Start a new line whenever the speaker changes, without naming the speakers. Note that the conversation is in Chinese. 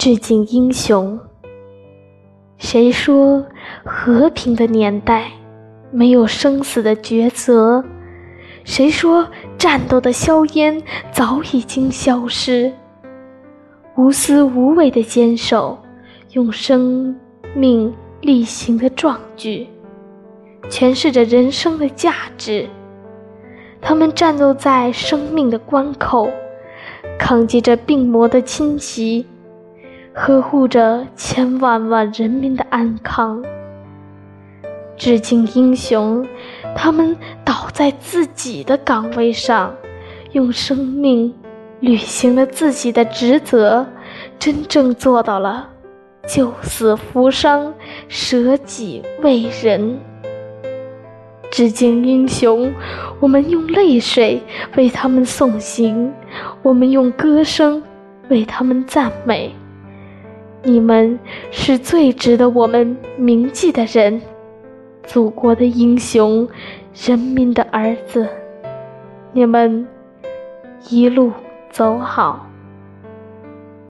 致敬英雄。谁说和平的年代没有生死的抉择？谁说战斗的硝烟早已经消失？无私无畏的坚守，用生命力行的壮举，诠释着人生的价值。他们战斗在生命的关口，抗击着病魔的侵袭，呵护着千万万人民的安康。致敬英雄，他们倒在自己的岗位上，用生命履行了自己的职责，真正做到了救死扶伤、舍己为人。致敬英雄，我们用泪水为他们送行，我们用歌声为他们赞美。你们是最值得我们铭记的人。祖国的英雄，人民的儿子，你们一路走好。